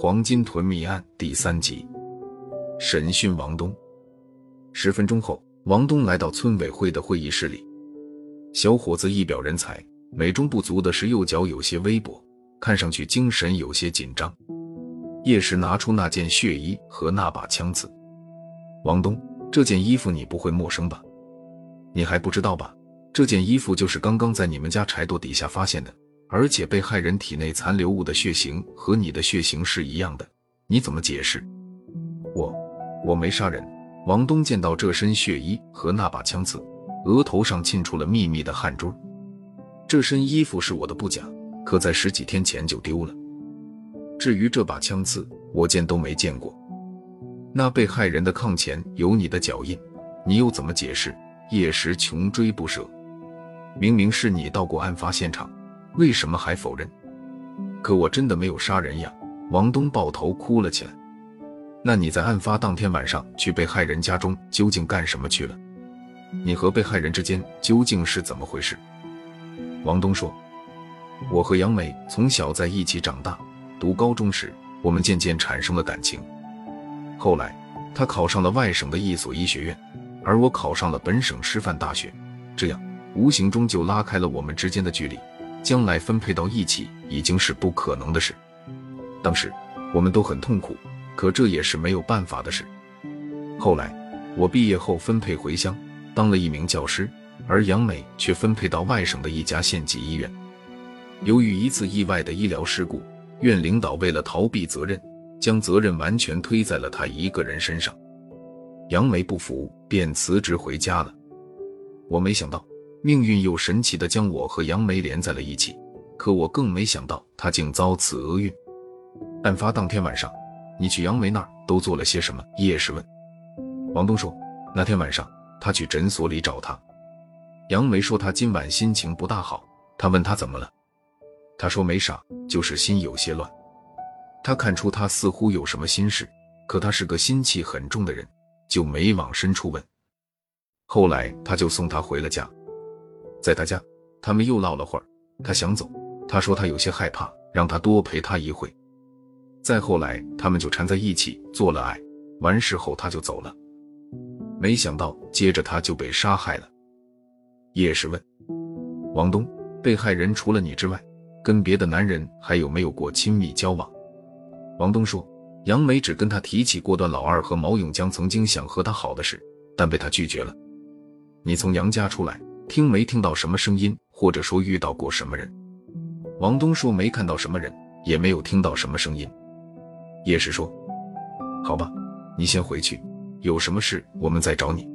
黄金屯谜案第三集，审讯王东。十分钟后，王东来到村委会的会议室里。小伙子一表人才，美中不足的是右脚有些微跛，看上去精神有些紧张。叶石拿出那件血衣和那把枪子。王东，这件衣服你不会陌生吧？你还不知道吧？这件衣服就是刚刚在你们家柴垛底下发现的。而且被害人体内残留物的血型和你的血型是一样的，你怎么解释？我我没杀人。王东见到这身血衣和那把枪刺，额头上沁出了密密的汗珠。这身衣服是我的不假，可在十几天前就丢了。至于这把枪刺，我见都没见过。那被害人的炕前有你的脚印，你又怎么解释？叶时穷追不舍，明明是你到过案发现场。为什么还否认？可我真的没有杀人呀！王东抱头哭了起来。那你在案发当天晚上去被害人家中究竟干什么去了？你和被害人之间究竟是怎么回事？王东说：“我和杨梅从小在一起长大，读高中时我们渐渐产生了感情。后来她考上了外省的一所医学院，而我考上了本省师范大学，这样无形中就拉开了我们之间的距离。”将来分配到一起已经是不可能的事。当时我们都很痛苦，可这也是没有办法的事。后来我毕业后分配回乡当了一名教师，而杨美却分配到外省的一家县级医院。由于一次意外的医疗事故，院领导为了逃避责任，将责任完全推在了他一个人身上。杨梅不服，便辞职回家了。我没想到。命运又神奇的将我和杨梅连在了一起，可我更没想到她竟遭此厄运。案发当天晚上，你去杨梅那儿都做了些什么？叶氏问。王东说，那天晚上他去诊所里找他。杨梅说他今晚心情不大好，他问他怎么了，他说没啥，就是心有些乱。他看出他似乎有什么心事，可他是个心气很重的人，就没往深处问。后来他就送她回了家。在他家，他们又唠了会儿。他想走，他说他有些害怕，让他多陪他一会。再后来，他们就缠在一起做了爱。完事后，他就走了。没想到，接着他就被杀害了。叶氏问王东：“被害人除了你之外，跟别的男人还有没有过亲密交往？”王东说：“杨梅只跟他提起过段老二和毛永江曾经想和他好的事，但被他拒绝了。”你从杨家出来。听没听到什么声音，或者说遇到过什么人？王东说没看到什么人，也没有听到什么声音。叶氏说：“好吧，你先回去，有什么事我们再找你。”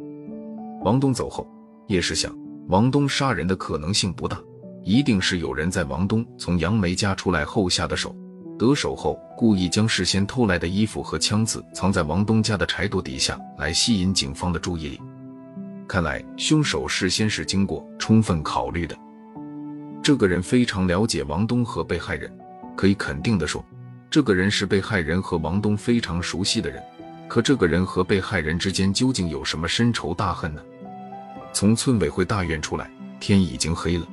王东走后，叶氏想，王东杀人的可能性不大，一定是有人在王东从杨梅家出来后下的手。得手后，故意将事先偷来的衣服和枪子藏在王东家的柴垛底下，来吸引警方的注意力。看来凶手事先是经过充分考虑的。这个人非常了解王东和被害人，可以肯定的说，这个人是被害人和王东非常熟悉的人。可这个人和被害人之间究竟有什么深仇大恨呢？从村委会大院出来，天已经黑了。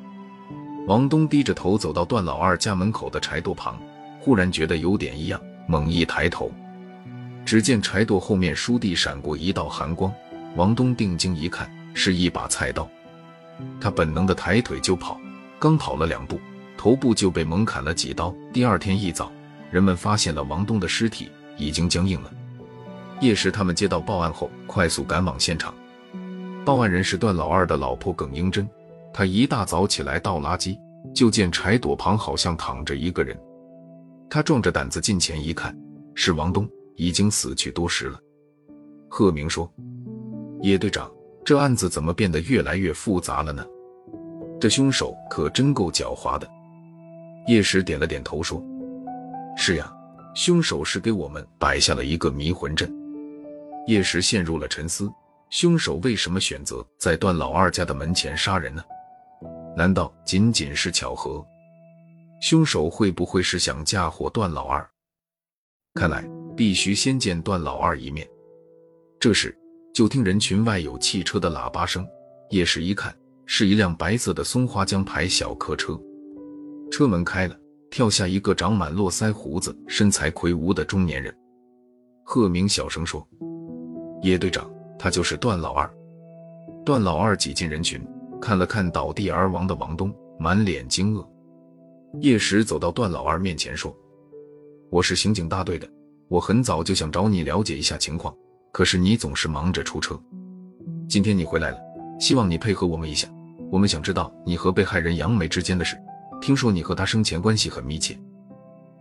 王东低着头走到段老二家门口的柴垛旁，忽然觉得有点异样，猛一抬头，只见柴垛后面书地闪过一道寒光。王东定睛一看，是一把菜刀。他本能的抬腿就跑，刚跑了两步，头部就被猛砍了几刀。第二天一早，人们发现了王东的尸体已经僵硬了。叶氏他们接到报案后，快速赶往现场。报案人是段老二的老婆耿英珍。她一大早起来倒垃圾，就见柴垛旁好像躺着一个人。她壮着胆子近前一看，是王东，已经死去多时了。贺明说。叶队长，这案子怎么变得越来越复杂了呢？这凶手可真够狡猾的。叶石点了点头说：“是呀，凶手是给我们摆下了一个迷魂阵。”叶石陷入了沉思：凶手为什么选择在段老二家的门前杀人呢？难道仅仅是巧合？凶手会不会是想嫁祸段老二？看来必须先见段老二一面。这时。就听人群外有汽车的喇叭声，叶氏一看，是一辆白色的松花江牌小客车，车门开了，跳下一个长满络腮胡子、身材魁梧的中年人。贺明小声说：“叶队长，他就是段老二。”段老二挤进人群，看了看倒地而亡的王东，满脸惊愕。叶石走到段老二面前说：“我是刑警大队的，我很早就想找你了解一下情况，可是你总是忙着出车。今天你回来了，希望你配合我们一下。我们想知道你和被害人杨梅之间的事。听说你和她生前关系很密切，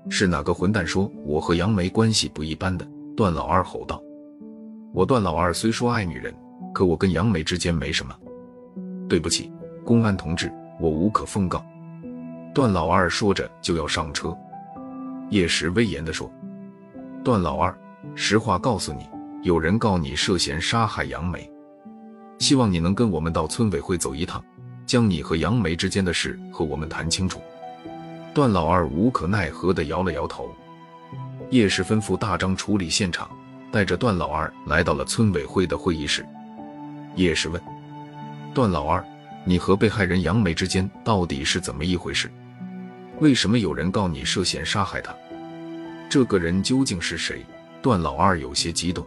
是哪个混蛋说我和杨梅关系不一般的？”段老二吼道：“我段老二虽说爱女人，可我跟杨梅之间没什么。对不起，公安同志，我无可奉告。”段老二说着就要上车，叶石威严地说：“段老二，实话告诉你，有人告你涉嫌杀害杨梅，希望你能跟我们到村委会走一趟，将你和杨梅之间的事和我们谈清楚。”段老二无可奈何地摇了摇头。叶氏吩咐大张处理现场，带着段老二来到了村委会的会议室。叶氏问：“段老二。”你和被害人杨梅之间到底是怎么一回事？为什么有人告你涉嫌杀害她？这个人究竟是谁？段老二有些激动。